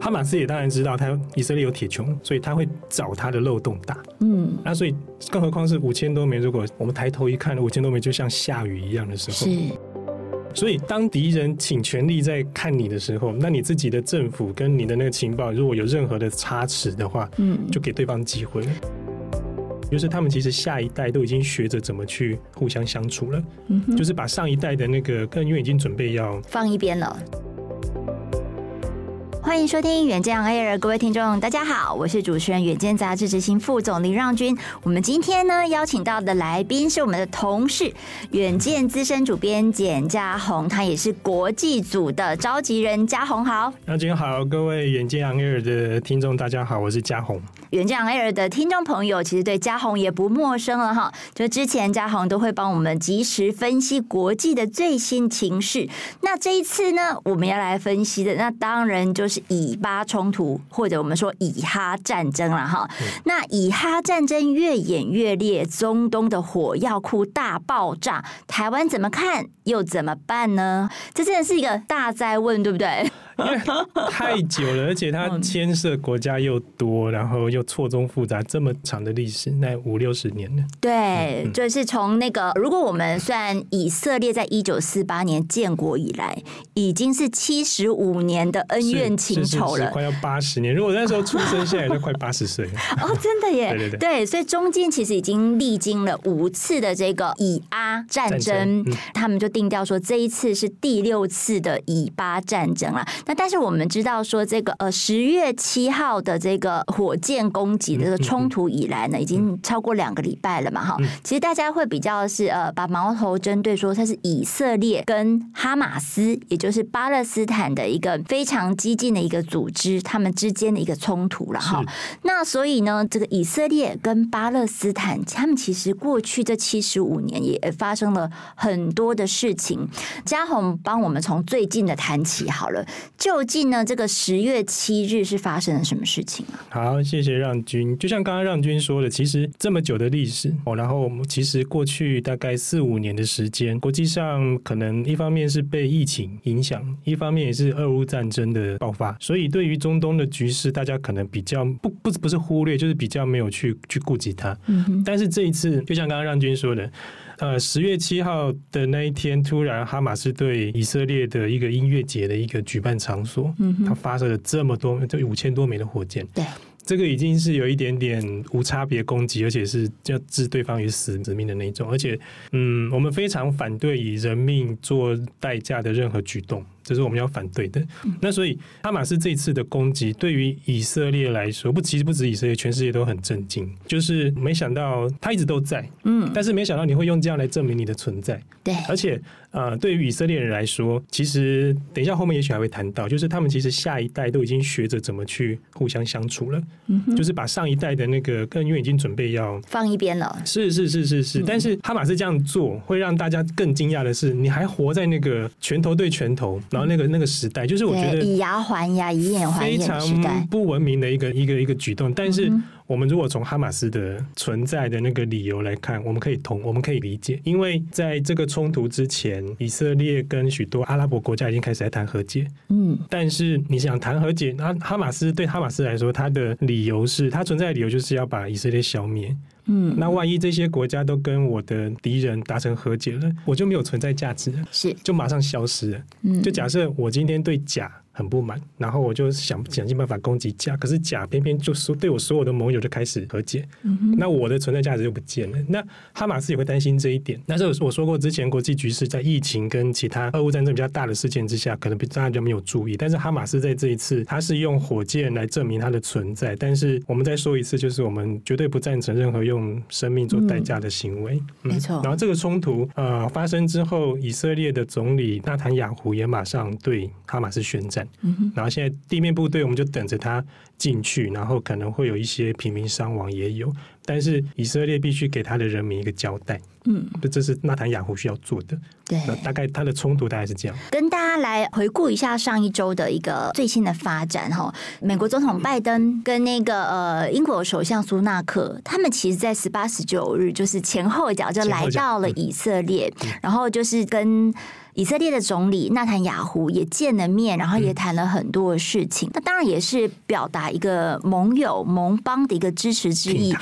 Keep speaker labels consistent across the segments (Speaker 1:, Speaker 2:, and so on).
Speaker 1: 哈马斯也当然知道他以色列有铁穹，所以他会找他的漏洞打。嗯，那所以更何况是五千多枚，如果我们抬头一看，五千多枚就像下雨一样的时候，
Speaker 2: 是。
Speaker 1: 所以当敌人请全力在看你的时候，那你自己的政府跟你的那个情报如果有任何的差池的话，嗯，就给对方机会了。就是他们其实下一代都已经学着怎么去互相相处了，嗯哼，就是把上一代的那个更因为已经准备要
Speaker 2: 放一边了。欢迎收听远见 Air，各位听众，大家好，我是主持人远见杂志执行副总林让君。我们今天呢邀请到的来宾是我们的同事，远见资深主编简家宏，他也是国际组的召集人。嘉宏好，
Speaker 1: 让均好，各位远见 Air 的听众大家好，我是嘉宏。
Speaker 2: 远见 Air 的听众朋友其实对嘉宏也不陌生了哈，就之前嘉宏都会帮我们及时分析国际的最新情势。那这一次呢，我们要来分析的，那当然就是。以巴冲突，或者我们说以哈战争了哈。那以哈战争越演越烈，中东的火药库大爆炸，台湾怎么看？又怎么办呢？这真的是一个大哉问，对不对？
Speaker 1: 因为太久了，而且它牵涉国家又多，然后又错综复杂，这么长的历史，那五六十年了。
Speaker 2: 对，嗯、就是从那个，如果我们算以色列在一九四八年建国以来，已经是七十五年的恩怨情仇了，
Speaker 1: 快要八十年。如果那时候出生，现在就快 八十岁了。
Speaker 2: 哦，真的耶！
Speaker 1: 对对对，
Speaker 2: 对，所以中间其实已经历经了五次的这个以阿战争，战争嗯、他们就定调说这一次是第六次的以巴战争了。那但是我们知道说这个呃十月七号的这个火箭攻击的这个冲突以来呢，已经超过两个礼拜了嘛哈。其实大家会比较是呃把矛头针对说它是以色列跟哈马斯，也就是巴勒斯坦的一个非常激进的一个组织，他们之间的一个冲突了哈。那所以呢，这个以色列跟巴勒斯坦，他们其实过去这七十五年也发生了很多的事情。佳宏帮我们从最近的谈起好了。究竟呢？这个十月七日是发生了什么事情啊？
Speaker 1: 好，谢谢让军。就像刚刚让军说的，其实这么久的历史哦，然后我们其实过去大概四五年的时间，国际上可能一方面是被疫情影响，一方面也是俄乌战争的爆发，所以对于中东的局势，大家可能比较不不不是忽略，就是比较没有去去顾及它。嗯。但是这一次，就像刚刚让军说的。呃，十月七号的那一天，突然哈马斯对以色列的一个音乐节的一个举办场所，嗯哼，他发射了这么多，就五千多枚的火箭，
Speaker 2: 对，
Speaker 1: 这个已经是有一点点无差别攻击，而且是要置对方于死死命的那种，而且，嗯，我们非常反对以人命做代价的任何举动。这是我们要反对的。那所以，哈马斯这次的攻击对于以色列来说，不，其实不止以色列，全世界都很震惊。就是没想到他一直都在，嗯，但是没想到你会用这样来证明你的存在。
Speaker 2: 对，
Speaker 1: 而且，呃，对于以色列人来说，其实等一下后面也许还会谈到，就是他们其实下一代都已经学着怎么去互相相处了。嗯，就是把上一代的那个更因为已经准备要
Speaker 2: 放一边了。
Speaker 1: 是是是是是，但是哈马斯这样做会让大家更惊讶的是，你还活在那个拳头对拳头。然后那个那个时代，就是我觉得
Speaker 2: 以牙还牙，以眼还眼，非
Speaker 1: 常不文明的一个一个一个举动。但是我们如果从哈马斯的存在的那个理由来看，我们可以同我们可以理解，因为在这个冲突之前，以色列跟许多阿拉伯国家已经开始在谈和解。嗯，但是你想谈和解，那哈马斯对哈马斯来说，他的理由是他存在的理由就是要把以色列消灭。嗯，那万一这些国家都跟我的敌人达成和解了，我就没有存在价值了，
Speaker 2: 是，
Speaker 1: 就马上消失了。嗯，就假设我今天对甲。很不满，然后我就想想尽办法攻击甲，可是甲偏偏就说对我所有的盟友就开始和解，嗯、那我的存在价值就不见了。那哈马斯也会担心这一点。但是我说过，之前国际局势在疫情跟其他俄乌战争比较大的事件之下，可能大家就没有注意。但是哈马斯在这一次，他是用火箭来证明他的存在。但是我们再说一次，就是我们绝对不赞成任何用生命做代价的行为。
Speaker 2: 嗯、没错。
Speaker 1: 然后这个冲突呃发生之后，以色列的总理纳坦雅胡也马上对哈马斯宣战。嗯、然后现在地面部队，我们就等着他进去，然后可能会有一些平民伤亡也有。但是以色列必须给他的人民一个交代。嗯，这是纳坦雅胡需要做的。
Speaker 2: 对，
Speaker 1: 那大概他的冲突大概是这样。
Speaker 2: 跟大家来回顾一下上一周的一个最新的发展哈。美国总统拜登跟那个呃英国首相苏纳克，他们其实在十八、十九日就是前后脚就来到了以色列，嗯、然后就是跟。以色列的总理纳坦雅胡也见了面，然后也谈了很多的事情。那当然也是表达一个盟友盟邦的一个支持之意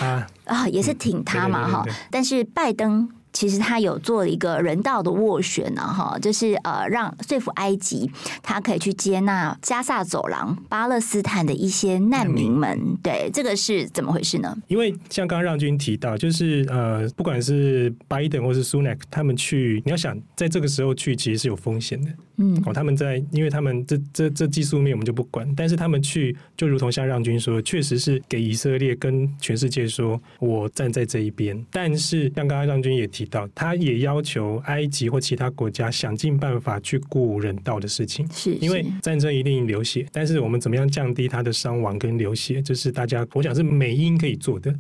Speaker 2: 啊，也是挺他嘛哈。但是拜登。其实他有做一个人道的斡旋呢，哈，就是呃，让说服埃及，他可以去接纳加萨走廊巴勒斯坦的一些难民们。对，这个是怎么回事呢？
Speaker 1: 因为像刚刚让军提到，就是呃，不管是拜登或是苏纳克，他们去，你要想在这个时候去，其实是有风险的。嗯，哦，他们在，因为他们这这这技术面我们就不管，但是他们去，就如同像让军说，确实是给以色列跟全世界说，我站在这一边。但是像刚刚让军也提。他也要求埃及或其他国家想尽办法去顾人道的事情，
Speaker 2: 是，
Speaker 1: 因为战争一定流血，但是我们怎么样降低他的伤亡跟流血，这是大家我想是美英可以做的。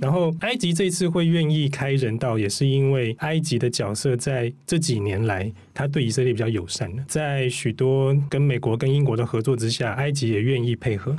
Speaker 1: 然后埃及这次会愿意开人道，也是因为埃及的角色在这几年来，他对以色列比较友善的，在许多跟美国跟英国的合作之下，埃及也愿意配合。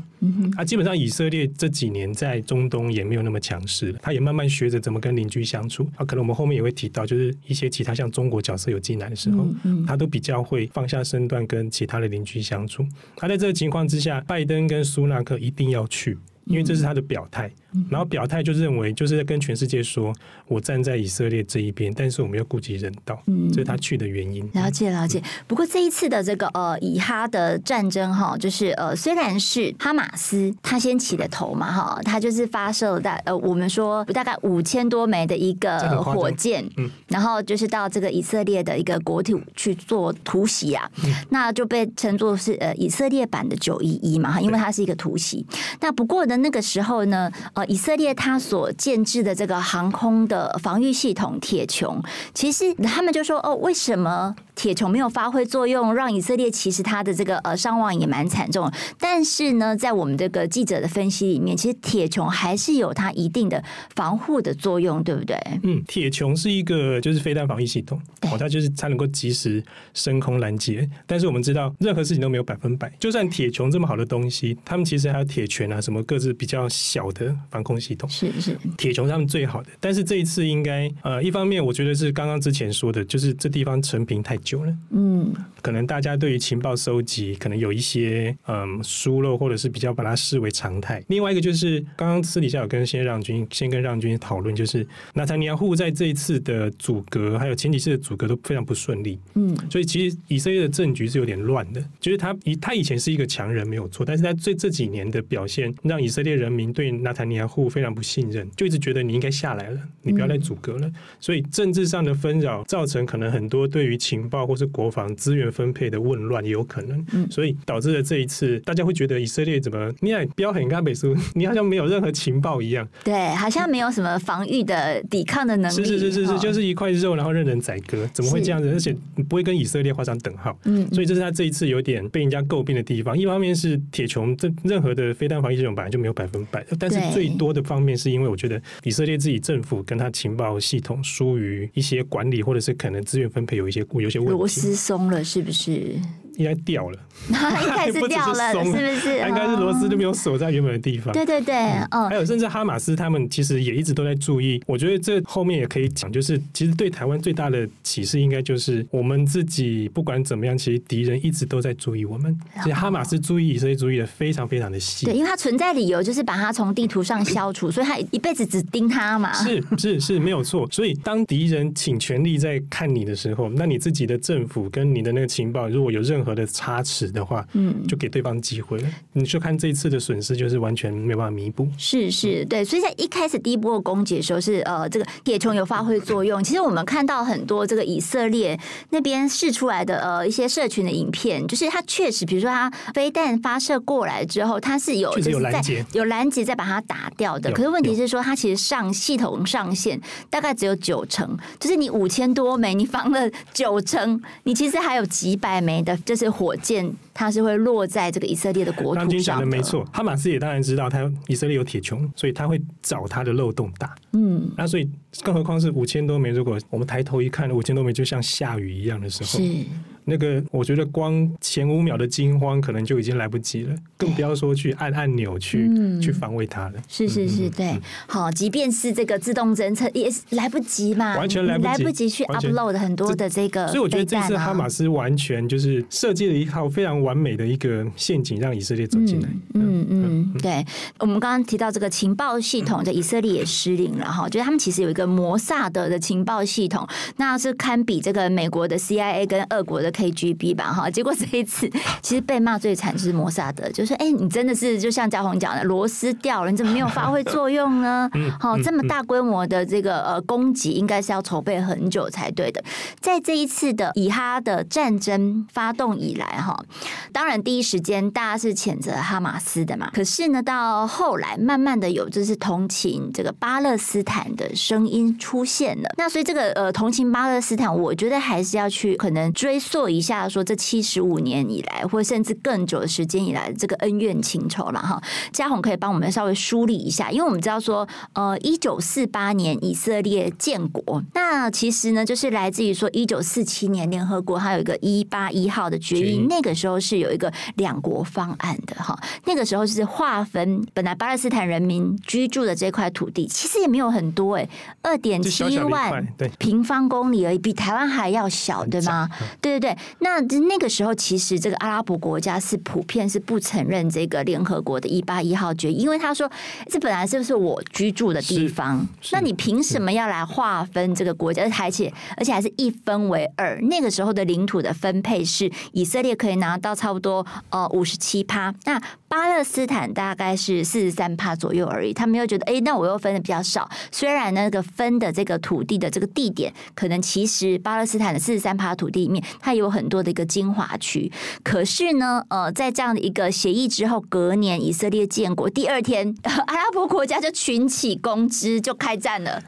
Speaker 1: 啊，基本上以色列这几年在中东也没有那么强势了，他也慢慢学着怎么跟邻居相处。啊，可能我们后面也会。提到就是一些其他像中国角色有进来的时候，他都比较会放下身段跟其他的邻居相处。他在这个情况之下，拜登跟苏纳克一定要去。因为这是他的表态，然后表态就认为就是在跟全世界说，我站在以色列这一边，但是我们要顾及人道，这是他去的原因。
Speaker 2: 了解了解。不过这一次的这个呃以哈的战争哈，就是呃虽然是哈马斯他先起的头嘛哈，他就是发射了大呃我们说大概五千多枚的一个火箭，然后就是到这个以色列的一个国土去做突袭啊，那就被称作是呃以色列版的九一一嘛，因为它是一个突袭。那不过呢。那个时候呢，呃，以色列他所建制的这个航空的防御系统铁穹，其实他们就说哦，为什么铁穹没有发挥作用，让以色列其实他的这个呃伤亡也蛮惨重。但是呢，在我们这个记者的分析里面，其实铁穹还是有它一定的防护的作用，对不对？
Speaker 1: 嗯，铁穹是一个就是飞弹防御系统，哦，它就是它能够及时升空拦截。但是我们知道，任何事情都没有百分百，就算铁穹这么好的东西，他们其实还有铁拳啊，什么各自。比较小的防空系统。
Speaker 2: 是是。
Speaker 1: 铁穹他们最好的，但是这一次应该呃一方面我觉得是刚刚之前说的，就是这地方成平太久了，嗯，可能大家对于情报收集可能有一些嗯疏漏，或者是比较把它视为常态。另外一个就是刚刚私底下有跟先让军先跟让军讨论，就是纳坦尼亚胡在这一次的阻隔，还有前几次的阻隔都非常不顺利，嗯，所以其实以色列的政局是有点乱的，就是他以他以前是一个强人没有错，但是他这这几年的表现让以色列。这些人民对纳坦尼亚胡非常不信任，就一直觉得你应该下来了，你不要再阻隔了。所以政治上的纷扰造成可能很多对于情报或是国防资源分配的混乱也有可能，所以导致了这一次大家会觉得以色列怎么你还标很干北苏，你好像没有任何情报一样，
Speaker 2: 对，好像没有什么防御的抵抗的能力，
Speaker 1: 是是是是是，就是一块肉，然后任人宰割，怎么会这样子？而且不会跟以色列画上等号，嗯，所以这是他这一次有点被人家诟病的地方。一方面是铁穹这任何的飞弹防御系统本来就没有。百分百，但是最多的方面是因为我觉得以色列自己政府跟他情报系统疏于一些管理，或者是可能资源分配有一些有些问题，
Speaker 2: 螺丝松了是不是？
Speaker 1: 应该掉了，
Speaker 2: 应该是掉了，是不是？
Speaker 1: 应该是螺丝都没有锁在原本的地方。
Speaker 2: 对对对，哦。
Speaker 1: 还有，甚至哈马斯他们其实也一直都在注意。我觉得这后面也可以讲，就是其实对台湾最大的启示，应该就是我们自己不管怎么样，其实敌人一直都在注意我们。其实哈马斯注意以色列，注意的非常非常的细。
Speaker 2: 对，因为他存在理由就是把他从地图上消除，所以他一辈子只盯他嘛。
Speaker 1: 是是是，没有错。所以当敌人请全力在看你的时候，那你自己的政府跟你的那个情报，如果有任何的差池。的话，嗯，就给对方机会了。你就看这一次的损失，就是完全没办法弥补。
Speaker 2: 是是，对。所以在一开始第一波攻击的时候是，是呃，这个铁穹有发挥作用。其实我们看到很多这个以色列那边试出来的呃一些社群的影片，就是它确实，比如说它飞弹发射过来之后，它是有就是在有拦截再把它打掉的。可是问题是说，它其实上系统上限大概只有九成，就是你五千多枚，你防了九成，你其实还有几百枚的，就是是火箭。它是会落在这个以色列的国土上的。
Speaker 1: 讲的没错，哈马斯也当然知道他以色列有铁穹，所以他会找他的漏洞打。嗯，那所以更何况是五千多枚，如果我们抬头一看，五千多枚就像下雨一样的时候。是。那个，我觉得光前五秒的惊慌可能就已经来不及了，更不要说去按按钮去、嗯、去防卫它了。
Speaker 2: 是是是，嗯、对。好，即便是这个自动侦测也是来不及嘛，
Speaker 1: 完全来不及，
Speaker 2: 来不及去 upload 很多的这个、啊。
Speaker 1: 所以我觉得这次哈马斯完全就是设计了一套非常完美的一个陷阱，让以色列走进来。
Speaker 2: 嗯嗯，嗯，嗯，对。我们刚刚提到这个情报系统，在以色列也失灵了哈，觉得他们其实有一个摩萨德的情报系统，那是堪比这个美国的 CIA 跟俄国的 KGB 吧。哈，结果这一次 其实被骂最惨是摩萨德，就是说，哎，你真的是就像嘉宏讲的，螺丝掉了，你怎么没有发挥作用呢？好，这么大规模的这个呃攻击，应该是要筹备很久才对的。在这一次的以哈的战争发动以来，哈，当然第一时间大家是谴责哈马斯的嘛，可是呢，到后来慢慢的有就是同情这个巴勒斯坦的声音出现了。那所以这个呃同情巴勒斯坦，我觉得还是要去可能追溯一下，说这。七十五年以来，或甚至更久的时间以来，这个恩怨情仇了哈。嘉宏可以帮我们稍微梳理一下，因为我们知道说，呃，一九四八年以色列建国，那其实呢，就是来自于说一九四七年联合国还有一个一八一号的决议，那个时候是有一个两国方案的哈。那个时候是划分本来巴勒斯坦人民居住的这块土地，其实也没有很多哎，二点七万平方公里而已，比台湾还要小，对吗？对对对，那那。那个时候，其实这个阿拉伯国家是普遍是不承认这个联合国的一八一号决议，因为他说这本来是不是我居住的地方？那你凭什么要来划分这个国家？而且而且还是一分为二。那个时候的领土的分配是以色列可以拿到差不多呃五十七趴，那巴勒斯坦大概是四十三趴左右而已。他们又觉得，哎，那我又分的比较少。虽然那个分的这个土地的这个地点，可能其实巴勒斯坦的四十三趴土地里面，它有很多的一个精华区，可是呢，呃，在这样的一个协议之后，隔年以色列建国第二天，阿拉伯国家就群起攻之，就开战了。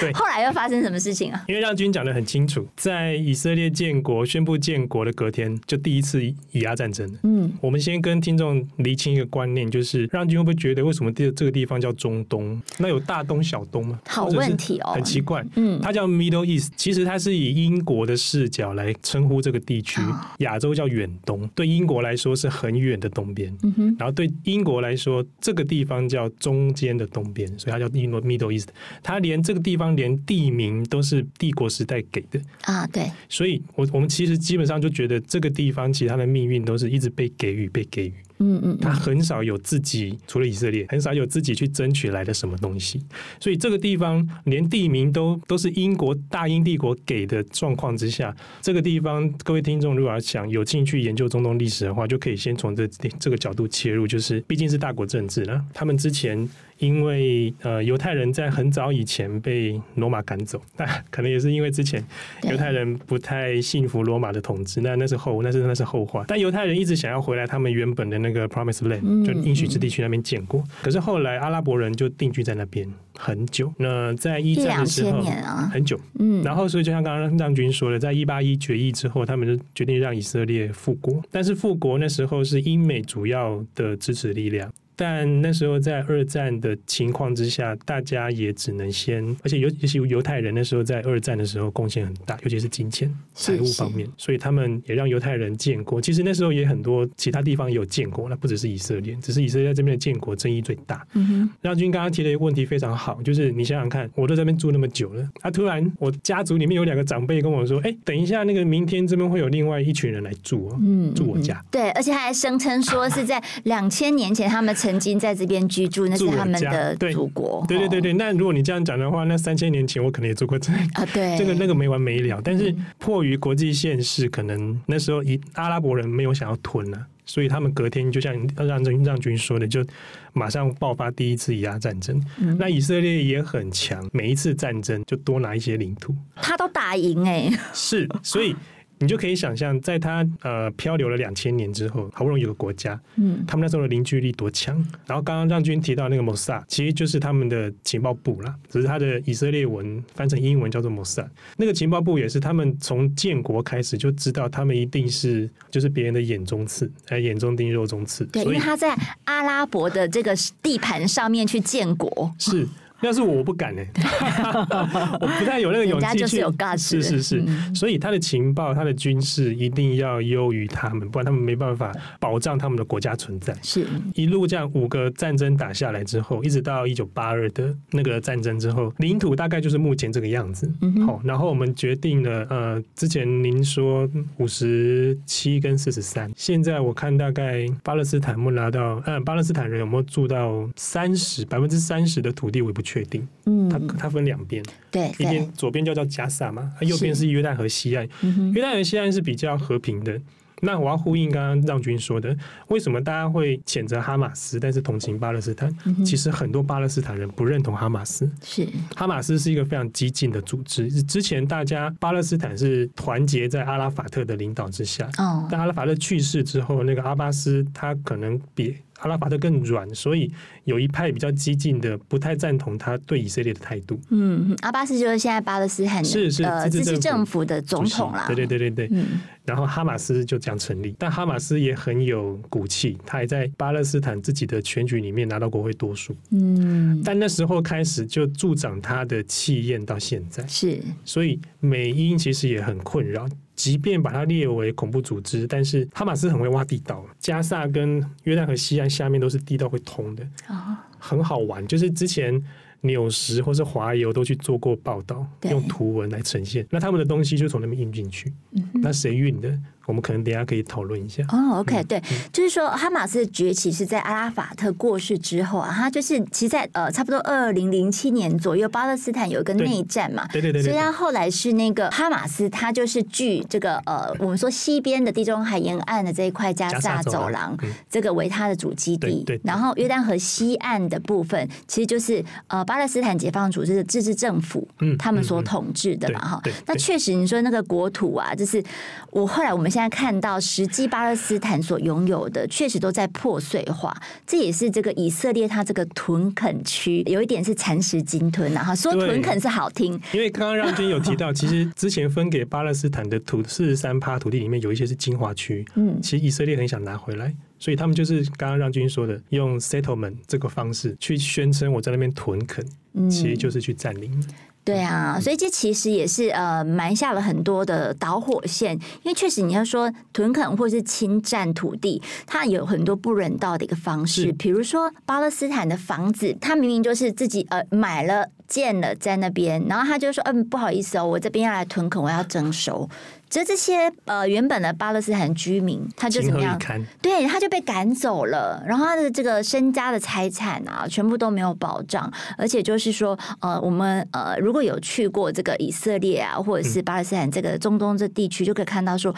Speaker 2: 对，后来又发生什么事情啊？
Speaker 1: 因为让军讲的很清楚，在以色列建国宣布建国的隔天，就第一次以阿战争。嗯，我们先跟听众厘清一个观念，就是让军会不会觉得为什么这这个地方叫中东？那有大东小东吗？
Speaker 2: 好问题哦，
Speaker 1: 很奇怪。嗯，它叫 Middle East，其实它是以英国的视角来称呼这个地区。哦亚洲叫远东，对英国来说是很远的东边。嗯哼，然后对英国来说，这个地方叫中间的东边，所以它叫 Middle East。它连这个地方连地名都是帝国时代给的啊，对。所以我我们其实基本上就觉得这个地方其他的命运都是一直被给予，被给予。嗯嗯，他很少有自己，除了以色列，很少有自己去争取来的什么东西。所以这个地方连地名都都是英国大英帝国给的状况之下，这个地方各位听众如果要想有兴趣研究中东历史的话，就可以先从这这个角度切入，就是毕竟是大国政治了，他们之前。因为呃，犹太人在很早以前被罗马赶走，那可能也是因为之前犹太人不太信服罗马的统治，那那是后那是那是后话。但犹太人一直想要回来他们原本的那个 Promised Land，就应许之地去那边建国。可是后来阿拉伯人就定居在那边很久。那在一战的时候，很久，嗯，然后所以就像刚刚让军说的，在一八一决议之后，他们就决定让以色列复国。但是复国那时候是英美主要的支持力量。但那时候在二战的情况之下，大家也只能先，而且尤尤其犹太人那时候在二战的时候贡献很大，尤其是金钱财务方面，所以他们也让犹太人建国。其实那时候也很多其他地方也有建国，那不只是以色列，只是以色列这边的建国争议最大。嗯哼，让军刚刚提的一个问题非常好，就是你想想看，我都在这边住那么久了，啊，突然我家族里面有两个长辈跟我说，哎，等一下那个明天这边会有另外一群人来住，嗯，住我家。
Speaker 2: 对，而且他还声称说是在两千年前他们曾。曾经在这边居住，那是他们的祖国。
Speaker 1: 对对对对，那如果你这样讲的话，那三千年前我可能也做过这里啊。对，这个那个没完没了。但是迫于国际现实，可能那时候以阿拉伯人没有想要吞了，所以他们隔天就像让让让军说的，就马上爆发第一次以阿战争。嗯。那以色列也很强，每一次战争就多拿一些领土，
Speaker 2: 他都打赢哎。
Speaker 1: 是，所以。你就可以想象，在他呃漂流了两千年之后，好不容易有个国家，嗯，他们那时候的凝聚力多强。然后刚刚让军提到那个 Mossad，其实就是他们的情报部啦，只是他的以色列文翻成英文叫做 Mossad。那个情报部也是他们从建国开始就知道，他们一定是就是别人的眼中刺，哎，眼中钉，肉中刺。
Speaker 2: 对，因为他在阿拉伯的这个地盘上面去建国。
Speaker 1: 是。要是我不敢呢、欸，我不太有那个勇气去。是是是，嗯、所以他的情报、他的军事一定要优于他们，不然他们没办法保障他们的国家存在。
Speaker 2: 是
Speaker 1: 一路这样五个战争打下来之后，一直到一九八二的那个战争之后，领土大概就是目前这个样子。好、嗯好，然后我们决定了，呃，之前您说五十七跟四十三，现在我看大概巴勒斯坦有没拿到，呃，巴勒斯坦人有没有住到三十百分之三十的土地，我也不确定，嗯，它它分两边，
Speaker 2: 对，
Speaker 1: 一边左边叫叫加萨嘛，右边是。约旦河西岸，嗯、约旦河西岸是比较和平的。那我要呼应刚刚让军说的，为什么大家会谴责哈马斯，但是同情巴勒斯坦？嗯、其实很多巴勒斯坦人不认同哈马斯，
Speaker 2: 是。
Speaker 1: 哈马斯是一个非常激进的组织。之前大家巴勒斯坦是团结在阿拉法特的领导之下，哦，但阿拉法特去世之后，那个阿巴斯他可能比。阿拉法特更软，所以有一派比较激进的，不太赞同他对以色列的态度。
Speaker 2: 嗯，阿巴斯就是现在巴勒斯坦
Speaker 1: 是是
Speaker 2: 呃自治政府的总统啦。
Speaker 1: 对对对对对。嗯。然后哈马斯就这样成立，但哈马斯也很有骨气，他还在巴勒斯坦自己的选举里面拿到国会多数。嗯。但那时候开始就助长他的气焰，到现在
Speaker 2: 是。
Speaker 1: 所以美英其实也很困扰。即便把它列为恐怖组织，但是哈马斯很会挖地道。加萨跟约旦河西岸下面都是地道会通的，很好玩。就是之前纽时或是华油都去做过报道，用图文来呈现。那他们的东西就从那边运进去，那谁运的？我们可能等下可以讨论一下。
Speaker 2: 哦，OK，对，就是说哈马斯的崛起是在阿拉法特过世之后啊，他就是其实在呃差不多二零零七年左右，巴勒斯坦有一个内战嘛，
Speaker 1: 对对对，
Speaker 2: 所以他后来是那个哈马斯，他就是据这个呃我们说西边的地中海沿岸的这一块加沙走廊，这个为他的主基地，对，然后约旦河西岸的部分，其实就是呃巴勒斯坦解放组织的自治政府，嗯，他们所统治的嘛，哈，那确实你说那个国土啊，就是我后来我们现在看到实际巴勒斯坦所拥有的，确实都在破碎化。这也是这个以色列它这个屯垦区有一点是蚕食鲸吞啊。哈，说屯垦是好听，
Speaker 1: 因为刚刚让军有提到，其实之前分给巴勒斯坦的土四十三趴土地里面有一些是精华区，嗯，其实以色列很想拿回来，所以他们就是刚刚让军说的，用 settlement 这个方式去宣称我在那边屯垦，其实就是去占领。
Speaker 2: 对啊，所以这其实也是呃埋下了很多的导火线，因为确实你要说屯垦或是侵占土地，它有很多不人道的一个方式，比如说巴勒斯坦的房子，他明明就是自己呃买了建了在那边，然后他就说嗯不好意思哦，我这边要来屯垦，我要征收。这这些呃原本的巴勒斯坦居民，他就怎么样？对，他就被赶走了，然后他的这个身家的财产啊，全部都没有保障，而且就是说，呃，我们呃如果有去过这个以色列啊，或者是巴勒斯坦这个中东这地区，就可以看到说。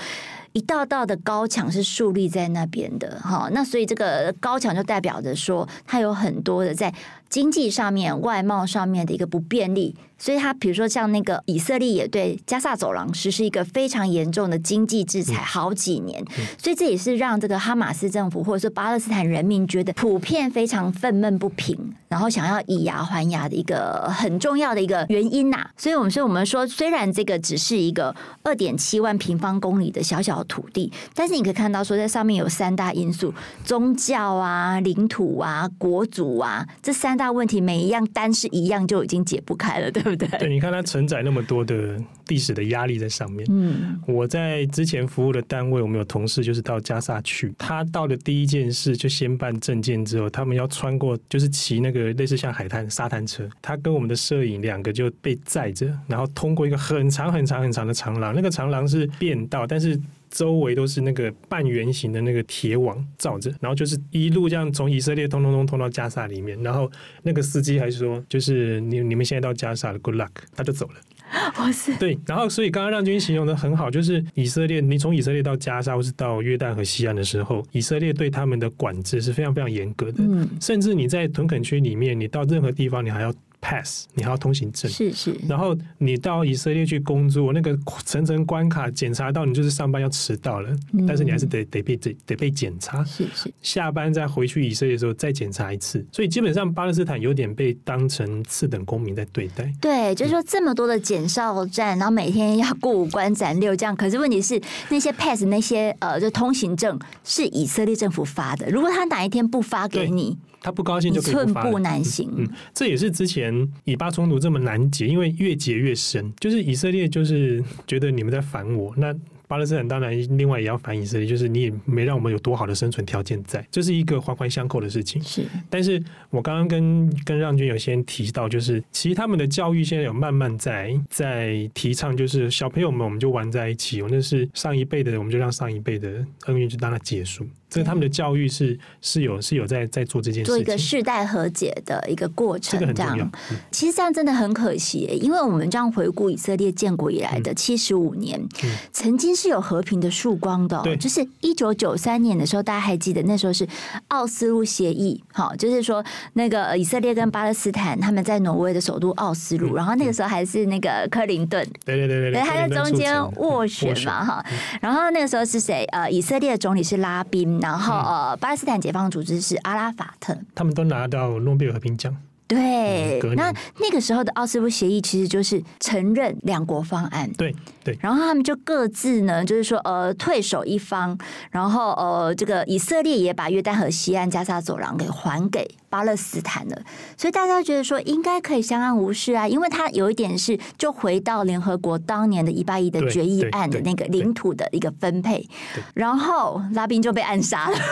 Speaker 2: 一道道的高墙是树立在那边的，哈，那所以这个高墙就代表着说，它有很多的在经济上面、外贸上面的一个不便利，所以它比如说像那个以色列也对加萨走廊实施一个非常严重的经济制裁，好几年，所以这也是让这个哈马斯政府或者说巴勒斯坦人民觉得普遍非常愤懑不平，然后想要以牙还牙的一个很重要的一个原因呐。所以我们说，我们说，虽然这个只是一个二点七万平方公里的小小。土地，但是你可以看到说，在上面有三大因素：宗教啊、领土啊、国族啊，这三大问题，每一样单是一样就已经解不开了，对不对？
Speaker 1: 对，你看它承载那么多的历史的压力在上面。嗯，我在之前服务的单位，我们有同事就是到加萨去，他到的第一件事就先办证件，之后他们要穿过，就是骑那个类似像海滩沙滩车，他跟我们的摄影两个就被载着，然后通过一个很长很长很长的长廊，那个长廊是变道，但是。周围都是那个半圆形的那个铁网罩着，然后就是一路这样从以色列通通通通到加沙里面，然后那个司机还说，就是你你们现在到加沙了，Good luck，他就走了。
Speaker 2: 哇塞！
Speaker 1: 对，然后所以刚刚让君形容的很好，就是以色列，你从以色列到加沙或是到约旦和西岸的时候，以色列对他们的管制是非常非常严格的，嗯，甚至你在屯垦区里面，你到任何地方，你还要。pass，你还要通行证。
Speaker 2: 是是。
Speaker 1: 然后你到以色列去工作，那个层层关卡检查到你就是上班要迟到了，嗯、但是你还是得得被得得被检查。
Speaker 2: 是是。
Speaker 1: 下班再回去以色列的时候再检查一次，所以基本上巴勒斯坦有点被当成次等公民在对待。
Speaker 2: 对，就是说这么多的检哨站，然后每天要过五关斩六将，可是问题是那些 pass 那些呃就通行证是以色列政府发的，如果他哪一天不发给你。
Speaker 1: 他不高兴就可以不发，
Speaker 2: 寸步难行。
Speaker 1: 嗯，这也是之前以巴冲突这么难解，因为越结越深。就是以色列就是觉得你们在烦我，那。巴勒斯坦当然另外也要反以色列，就是你也没让我们有多好的生存条件在，这是一个环环相扣的事情。
Speaker 2: 是，
Speaker 1: 但是我刚刚跟跟让军有先提到，就是其实他们的教育现在有慢慢在在提倡，就是小朋友们我们就玩在一起，我那是上一辈的，我们就让上一辈的恩怨就让它结束。这个他们的教育是是有是有在在做这件事情，
Speaker 2: 做一个世代和解的一个过程，
Speaker 1: 这个很重要。
Speaker 2: 嗯、其实这样真的很可惜，因为我们这样回顾以色列建国以来的七十五年，嗯、曾经。是有和平的曙光的，对，就是一九九三年的时候，大家还记得那时候是奥斯陆协议，好，就是说那个以色列跟巴勒斯坦他们在挪威的首都奥斯陆，然后那个时候还是那个克林顿，
Speaker 1: 对对对对，
Speaker 2: 他在中间斡旋嘛，哈，然后那个时候是谁？呃，以色列的总理是拉宾，然后呃，巴勒斯坦解放组织是阿拉法特，
Speaker 1: 他们都拿到诺贝尔和平奖。
Speaker 2: 对，那那个时候的奥斯陆协议其实就是承认两国方案。
Speaker 1: 对对，
Speaker 2: 然后他们就各自呢，就是说呃退守一方，然后呃这个以色列也把约旦河西岸加沙走廊给还给巴勒斯坦了，所以大家觉得说应该可以相安无事啊，因为他有一点是就回到联合国当年的一八一的决议案的那个领土的一个分配，然后拉宾就被暗杀了。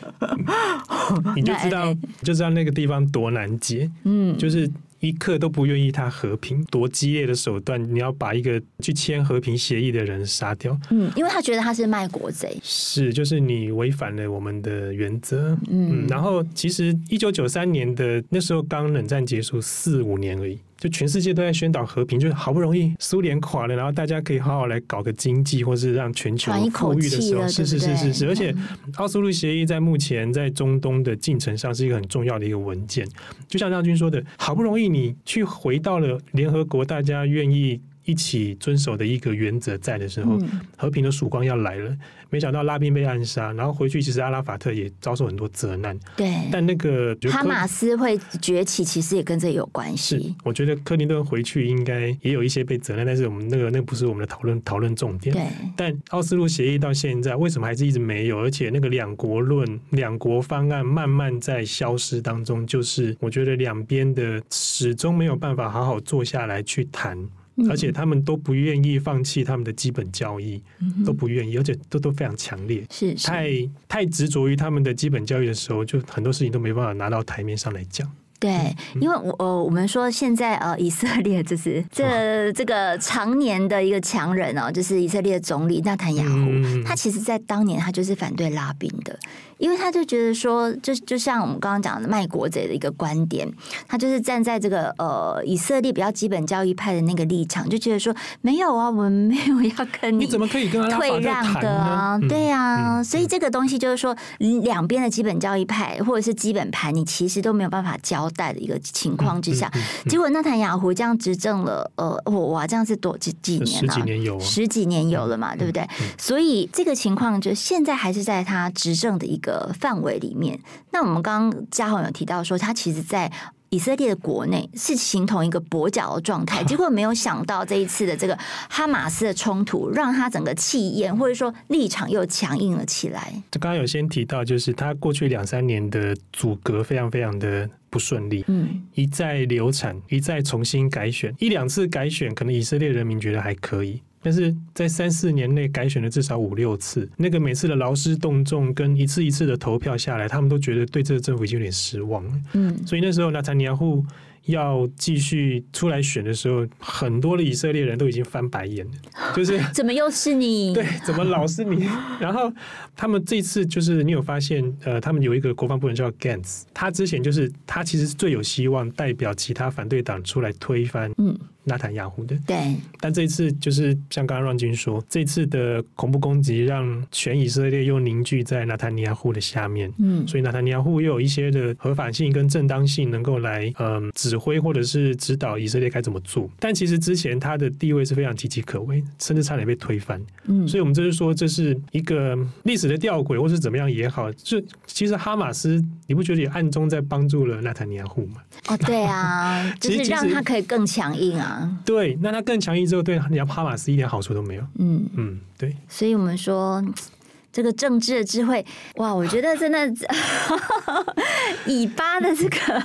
Speaker 1: 你就知道，就知道那个地方多难解。嗯，就是一刻都不愿意他和平，多激烈的手段，你要把一个去签和平协议的人杀掉。
Speaker 2: 嗯，因为他觉得他是卖国贼。
Speaker 1: 是，就是你违反了我们的原则。嗯，然后其实一九九三年的那时候刚冷战结束四五年而已。就全世界都在宣导和平，就是好不容易苏联垮了，然后大家可以好好来搞个经济，或是让全球富裕的时候，是是是是是。而且奥斯陆协议在目前在中东的进程上是一个很重要的一个文件。就像张军说的，好不容易你去回到了联合国，大家愿意。一起遵守的一个原则在的时候，嗯、和平的曙光要来了。没想到拉宾被暗杀，然后回去，其实阿拉法特也遭受很多责难。
Speaker 2: 对，
Speaker 1: 但那个
Speaker 2: 哈马斯会崛起，其实也跟这有关系。
Speaker 1: 是，我觉得克林顿回去应该也有一些被责难，但是我们那个那个不是我们的讨论讨论重点。
Speaker 2: 对，
Speaker 1: 但奥斯陆协议到现在为什么还是一直没有？而且那个两国论、两国方案慢慢在消失当中，就是我觉得两边的始终没有办法好好坐下来去谈。而且他们都不愿意放弃他们的基本教义，嗯、都不愿意，而且都都非常强烈，
Speaker 2: 是，是。
Speaker 1: 太太执着于他们的基本教义的时候，就很多事情都没办法拿到台面上来讲。
Speaker 2: 对，因为我呃，我们说现在呃，以色列就是这这个常年的一个强人哦，就是以色列总理纳坦雅胡，嗯、他其实在当年他就是反对拉宾的。因为他就觉得说，就就像我们刚刚讲的卖国贼的一个观点，他就是站在这个呃以色列比较基本教义派的那个立场，就觉得说没有啊，我们没有要跟你，
Speaker 1: 你怎么可以跟
Speaker 2: 退让的啊？对啊，嗯、所以这个东西就是说，两边的基本教义派或者是基本盘，你其实都没有办法交代的一个情况之下，结果纳坦雅胡这样执政了，呃，我哇，这样是多几几年了、啊？十几年有、啊，十几年有了嘛，嗯、对不对？所以这个情况就现在还是在他执政的一个。范围里面，那我们刚刚嘉宏有提到说，他其实，在以色列的国内是形同一个跛脚的状态。结果没有想到这一次的这个哈马斯的冲突，让他整个气焰或者说立场又强硬了起来。
Speaker 1: 这刚刚有先提到，就是他过去两三年的阻隔非常非常的不顺利，嗯，一再流产，一再重新改选，一两次改选，可能以色列人民觉得还可以。但是在三四年内改选了至少五六次，那个每次的劳师动众跟一次一次的投票下来，他们都觉得对这个政府已经有点失望了。嗯，所以那时候纳坦尼亚胡要继续出来选的时候，很多的以色列人都已经翻白眼了，就是
Speaker 2: 怎么又是你？
Speaker 1: 对，怎么老是你？然后他们这次就是你有发现，呃，他们有一个国防部长叫 Gantz，他之前就是他其实是最有希望代表其他反对党出来推翻。嗯。纳坦雅胡的。
Speaker 2: 对，
Speaker 1: 但这一次就是像刚刚让军说，这次的恐怖攻击让全以色列又凝聚在纳坦尼亚胡的下面。嗯，所以纳坦尼亚胡又有一些的合法性跟正当性，能够来嗯、呃、指挥或者是指导以色列该怎么做。但其实之前他的地位是非常岌岌可危，甚至差点被推翻。嗯，所以我们就是说，这是一个历史的吊诡，或是怎么样也好，就其实哈马斯，你不觉得也暗中在帮助了纳坦尼亚胡吗？
Speaker 2: 哦，对啊，就是让他可以更强硬啊。
Speaker 1: 对，那他更强硬之后，对你要哈马斯一点好处都没有。嗯嗯，对。
Speaker 2: 所以我们说这个政治的智慧，哇，我觉得真的，以巴的这个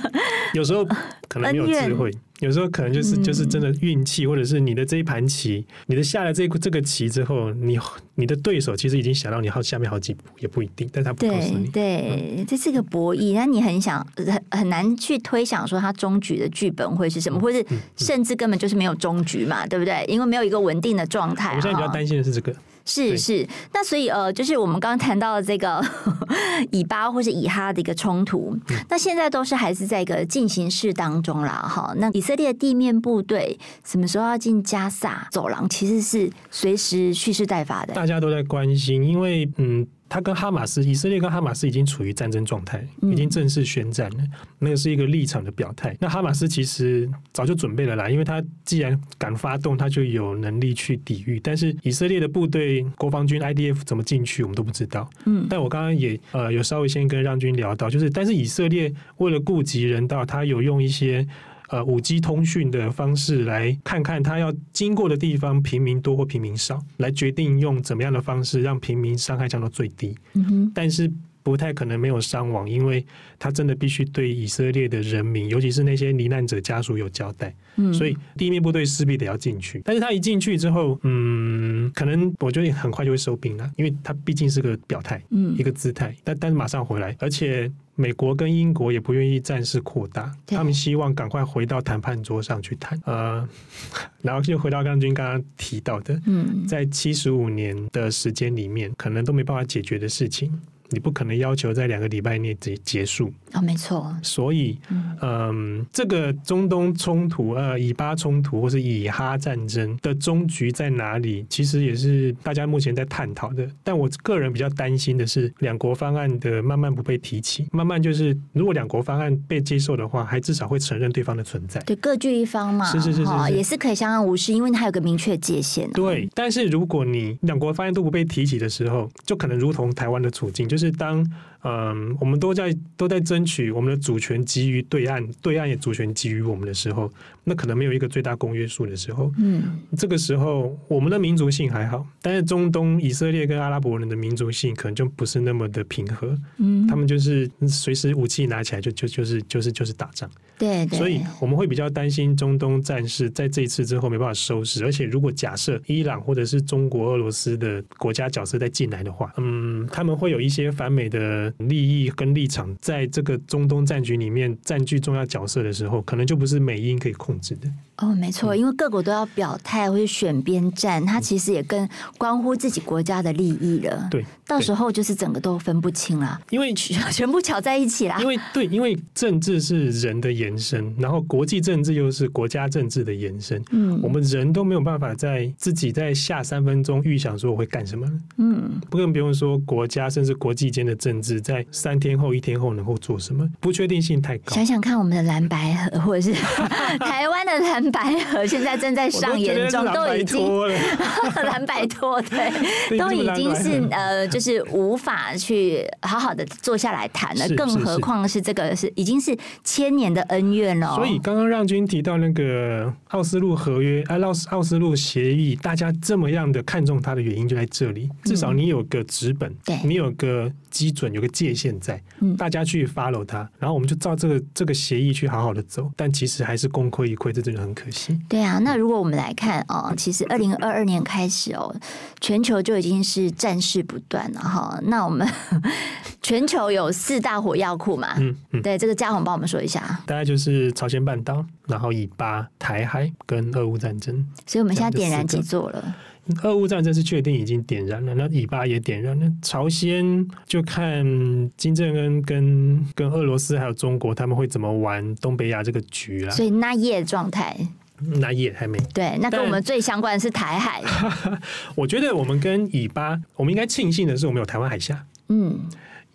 Speaker 1: 有时候可能没有智慧。有时候可能就是就是真的运气，或者是你的这一盘棋，你的下了这这个棋之后，你你的对手其实已经想到你好下面好几步，也不一定，但他不告诉你。
Speaker 2: 对，这是个博弈，那你很想很很难去推想说他终局的剧本会是什么，或是甚至根本就是没有终局嘛，对不对？因为没有一个稳定的状态。
Speaker 1: 我现在比较担心的是这个。
Speaker 2: 是是，那所以呃，就是我们刚刚谈到的这个 以巴或是以哈的一个冲突，嗯、那现在都是还是在一个进行式当中啦。哈。那以色列地面部队什么时候要进加萨走廊，其实是随时蓄势待发的。
Speaker 1: 大家都在关心，因为嗯。他跟哈马斯，以色列跟哈马斯已经处于战争状态，已经正式宣战了。那个是一个立场的表态。那哈马斯其实早就准备了啦，因为他既然敢发动，他就有能力去抵御。但是以色列的部队、国防军 IDF 怎么进去，我们都不知道。嗯，但我刚刚也呃有稍微先跟让军聊到，就是但是以色列为了顾及人道，他有用一些。呃，五 G 通讯的方式来看看，它要经过的地方平民多或平民少，来决定用怎么样的方式让平民伤害降到最低。嗯哼，但是不太可能没有伤亡，因为他真的必须对以色列的人民，尤其是那些罹难者家属有交代。嗯，所以地面部队势必得要进去。但是他一进去之后，嗯，可能我觉得很快就会收兵了，因为他毕竟是个表态，嗯，一个姿态。但但是马上回来，而且。美国跟英国也不愿意战事扩大，他们希望赶快回到谈判桌上去谈。呃，然后就回到刚军刚刚提到的，嗯，在七十五年的时间里面，可能都没办法解决的事情。你不可能要求在两个礼拜内结结束
Speaker 2: 哦，没错。
Speaker 1: 所以，嗯、呃，这个中东冲突，呃，以巴冲突或是以哈战争的终局在哪里？其实也是大家目前在探讨的。但我个人比较担心的是，两国方案的慢慢不被提起，慢慢就是如果两国方案被接受的话，还至少会承认对方的存在。
Speaker 2: 对，各据一方嘛，
Speaker 1: 是是是是，是，
Speaker 2: 也是可以相安无事，因为它有个明确界限。
Speaker 1: 对，但是如果你两国方案都不被提起的时候，就可能如同台湾的处境，就就是当嗯，我们都在都在争取我们的主权基于对岸，对岸也主权基于我们的时候，那可能没有一个最大公约数的时候，嗯，这个时候我们的民族性还好，但是中东以色列跟阿拉伯人的民族性可能就不是那么的平和，嗯，他们就是随时武器拿起来就就就是就是就是打仗，
Speaker 2: 对，对，
Speaker 1: 所以我们会比较担心中东战事在这一次之后没办法收拾，而且如果假设伊朗或者是中国、俄罗斯的国家角色再进来的话，嗯，他们会有一些反美的。利益跟立场在这个中东战局里面占据重要角色的时候，可能就不是美英可以控制的。
Speaker 2: 哦，没错，因为各国都要表态或者选边站，它其实也跟关乎自己国家的利益了。
Speaker 1: 对，
Speaker 2: 到时候就是整个都分不清了，因为 全部搅在一起啦。
Speaker 1: 因为对，因为政治是人的延伸，然后国际政治又是国家政治的延伸。嗯，我们人都没有办法在自己在下三分钟预想说我会干什么。嗯，不更不用说国家甚至国际间的政治，在三天后、一天后能够做什么，不确定性太高。
Speaker 2: 想想看，我们的蓝白合，或者是 台湾的蓝。白河现在正在上演中，都已经 蓝白拖，对，都已经是呃，就是无法去好好的坐下来谈了，更何况是这个是已经是千年的恩怨了。
Speaker 1: 所以刚刚让军提到那个奥斯陆合约，哎，奥斯奥斯陆协议，大家这么样的看重它的原因就在这里，至少你有个纸本，对，你有个。基准有个界限在，大家去 follow 它，然后我们就照这个这个协议去好好的走，但其实还是功亏一篑，这真的很可惜。
Speaker 2: 对啊，那如果我们来看哦，其实二零二二年开始哦，全球就已经是战事不断了哈。那我们 全球有四大火药库嘛？嗯嗯，对，这个嘉宏帮我们说一下。
Speaker 1: 大概就是朝鲜半岛，然后以巴、台海跟俄乌战争。
Speaker 2: 所以我们现在点燃几座了？
Speaker 1: 俄乌战争是确定已经点燃了，那以巴也点燃了。朝鲜就看金正恩跟跟俄罗斯还有中国他们会怎么玩东北亚这个局啦。
Speaker 2: 所以那夜状态。
Speaker 1: 那也还没。
Speaker 2: 对，那跟我们最相关的是台海。
Speaker 1: 我觉得我们跟以巴，我们应该庆幸的是，我们有台湾海峡。嗯。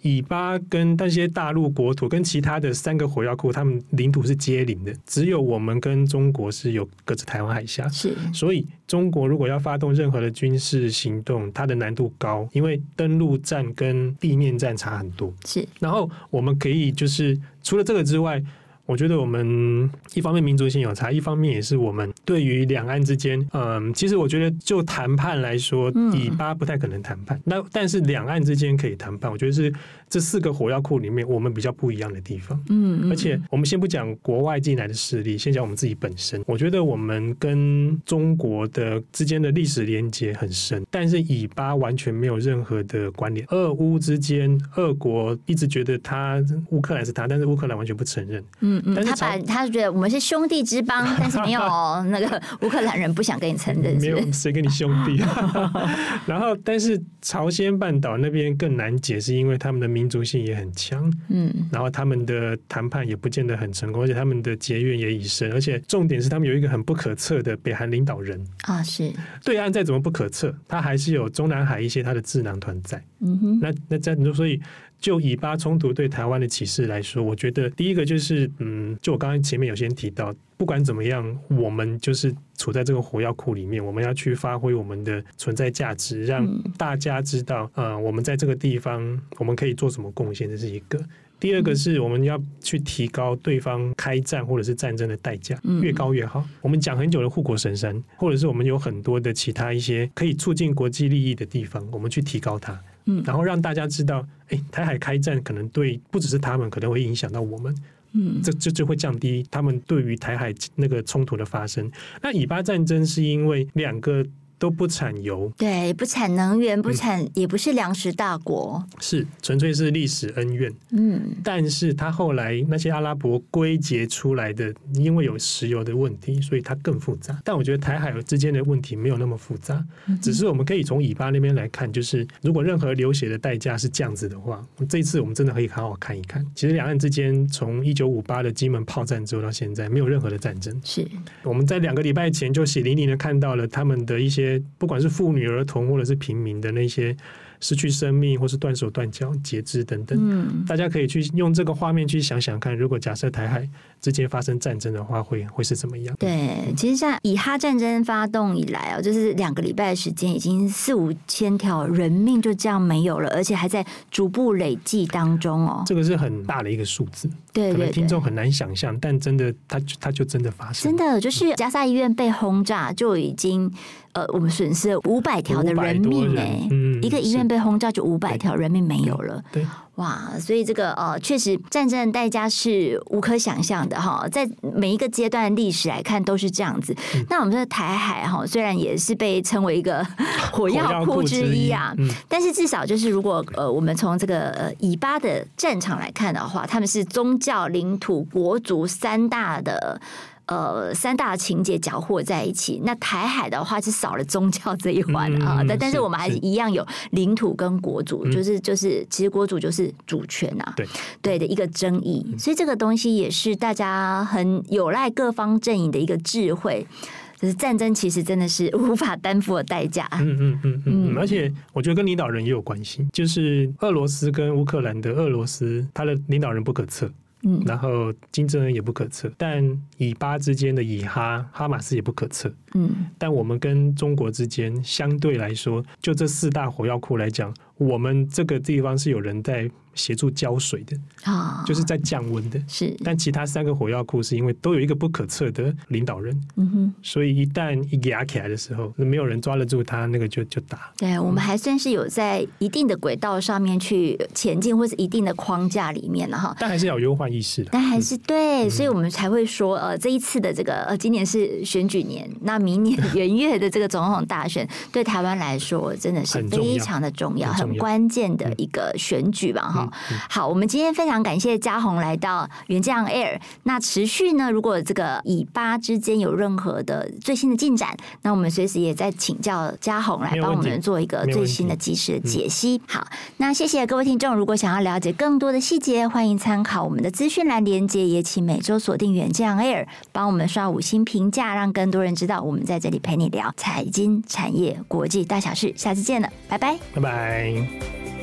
Speaker 1: 以巴跟那些大陆国土跟其他的三个火药库，他们领土是接邻的，只有我们跟中国是有隔着台湾海峡。
Speaker 2: 是，
Speaker 1: 所以中国如果要发动任何的军事行动，它的难度高，因为登陆战跟地面战差很多。
Speaker 2: 是，
Speaker 1: 然后我们可以就是除了这个之外。我觉得我们一方面民族性有差，一方面也是我们对于两岸之间，嗯，其实我觉得就谈判来说，以巴不太可能谈判。那、嗯、但是两岸之间可以谈判，我觉得是这四个火药库里面我们比较不一样的地方。嗯，嗯，而且我们先不讲国外进来的势力，先讲我们自己本身。我觉得我们跟中国的之间的历史连接很深，但是以巴完全没有任何的关联。俄乌之间，俄国一直觉得他乌克兰是他，但是乌克兰完全不承认。嗯。
Speaker 2: 嗯，他把他觉得我们是兄弟之邦，但是没有那个乌克兰人不想跟你承认，
Speaker 1: 没有谁跟你兄弟。然后，但是朝鲜半岛那边更难解是，因为他们的民族性也很强。嗯，然后他们的谈判也不见得很成功，而且他们的结怨也已深。而且重点是，他们有一个很不可测的北韩领导人
Speaker 2: 啊，是
Speaker 1: 对岸再怎么不可测，他还是有中南海一些他的智囊团在。嗯哼，那那这样，所以。就以巴冲突对台湾的启示来说，我觉得第一个就是，嗯，就我刚刚前面有先提到，不管怎么样，我们就是处在这个火药库里面，我们要去发挥我们的存在价值，让大家知道，呃，我们在这个地方我们可以做什么贡献，这是一个。第二个是我们要去提高对方开战或者是战争的代价，越高越好。我们讲很久的护国神山，或者是我们有很多的其他一些可以促进国际利益的地方，我们去提高它。嗯，然后让大家知道，哎，台海开战可能对不只是他们，可能会影响到我们。嗯，这这就会降低他们对于台海那个冲突的发生。那以巴战争是因为两个。都不产油，
Speaker 2: 对，不产能源，不产，嗯、也不是粮食大国，
Speaker 1: 是纯粹是历史恩怨。嗯，但是他后来那些阿拉伯归结出来的，因为有石油的问题，所以它更复杂。但我觉得台海之间的问题没有那么复杂，嗯、只是我们可以从以巴那边来看，就是如果任何流血的代价是这样子的话，这一次我们真的可以好好看一看。其实两岸之间从一九五八的金门炮战之后到现在，没有任何的战争。是我们在两个礼拜前就血淋淋的看到了他们的一些。不管是妇女、儿童，或者是平民的那些失去生命，或是断手断脚、截肢等等，嗯，大家可以去用这个画面去想想看，如果假设台海之间发生战争的话，会会是怎么样？
Speaker 2: 对，其实像以哈战争发动以来啊，就是两个礼拜的时间，已经四五千条人命就这样没有了，而且还在逐步累计当中哦。
Speaker 1: 这个是很大的一个数字，对，对，对，可能听众很难想象，但真的，它它就真的发生，
Speaker 2: 真的就是加沙医院被轰炸就已经。呃，我们损失了五百条的人命哎，嗯、一个医院被轰炸就五百条人命没有了，对，哇，所以这个呃，确实战争的代价是无可想象的哈，在每一个阶段历史来看都是这样子。嗯、那我们说台海哈，虽然也是被称为一个 火药库之一啊，一嗯、但是至少就是如果呃，我们从这个呃以巴的战场来看的话，他们是宗教、领土、国族三大的。呃，三大情节搅和在一起。那台海的话是少了宗教这一环啊，但、嗯、但是我们还是一样有领土跟国主，是就是就是，其实国主就是主权啊，对对的一个争议。嗯、所以这个东西也是大家很有赖各方阵营的一个智慧。就是战争其实真的是无法担负的代价。嗯嗯嗯
Speaker 1: 嗯，而且我觉得跟领导人也有关系，就是俄罗斯跟乌克兰的俄罗斯，他的领导人不可测。嗯，然后金正恩也不可测，但以巴之间的以哈哈马斯也不可测。嗯，但我们跟中国之间相对来说，就这四大火药库来讲，我们这个地方是有人在。协助浇水的啊，就是在降温的。是，但其他三个火药库是因为都有一个不可测的领导人，嗯哼，所以一旦一压起来的时候，那没有人抓得住他，那个就就打。
Speaker 2: 对，我们还算是有在一定的轨道上面去前进，或是一定的框架里面了哈。
Speaker 1: 但还是要有忧患意识的。
Speaker 2: 但还是对，所以我们才会说，呃，这一次的这个呃，今年是选举年，那明年 元月的这个总统大选，对台湾来说真的是非常的重要，很关键的一个选举吧哈。好，好，我们今天非常感谢嘉宏来到远见 On Air。那持续呢，如果这个以巴之间有任何的最新的进展，那我们随时也在请教嘉宏来帮我们做一个最新的及时的解析。好，那谢谢各位听众。如果想要了解更多的细节，欢迎参考我们的资讯栏连接。也请每周锁定远见 On Air，帮我们刷五星评价，让更多人知道我们在这里陪你聊财经、产业、国际大小事。下次见了，拜拜，
Speaker 1: 拜拜。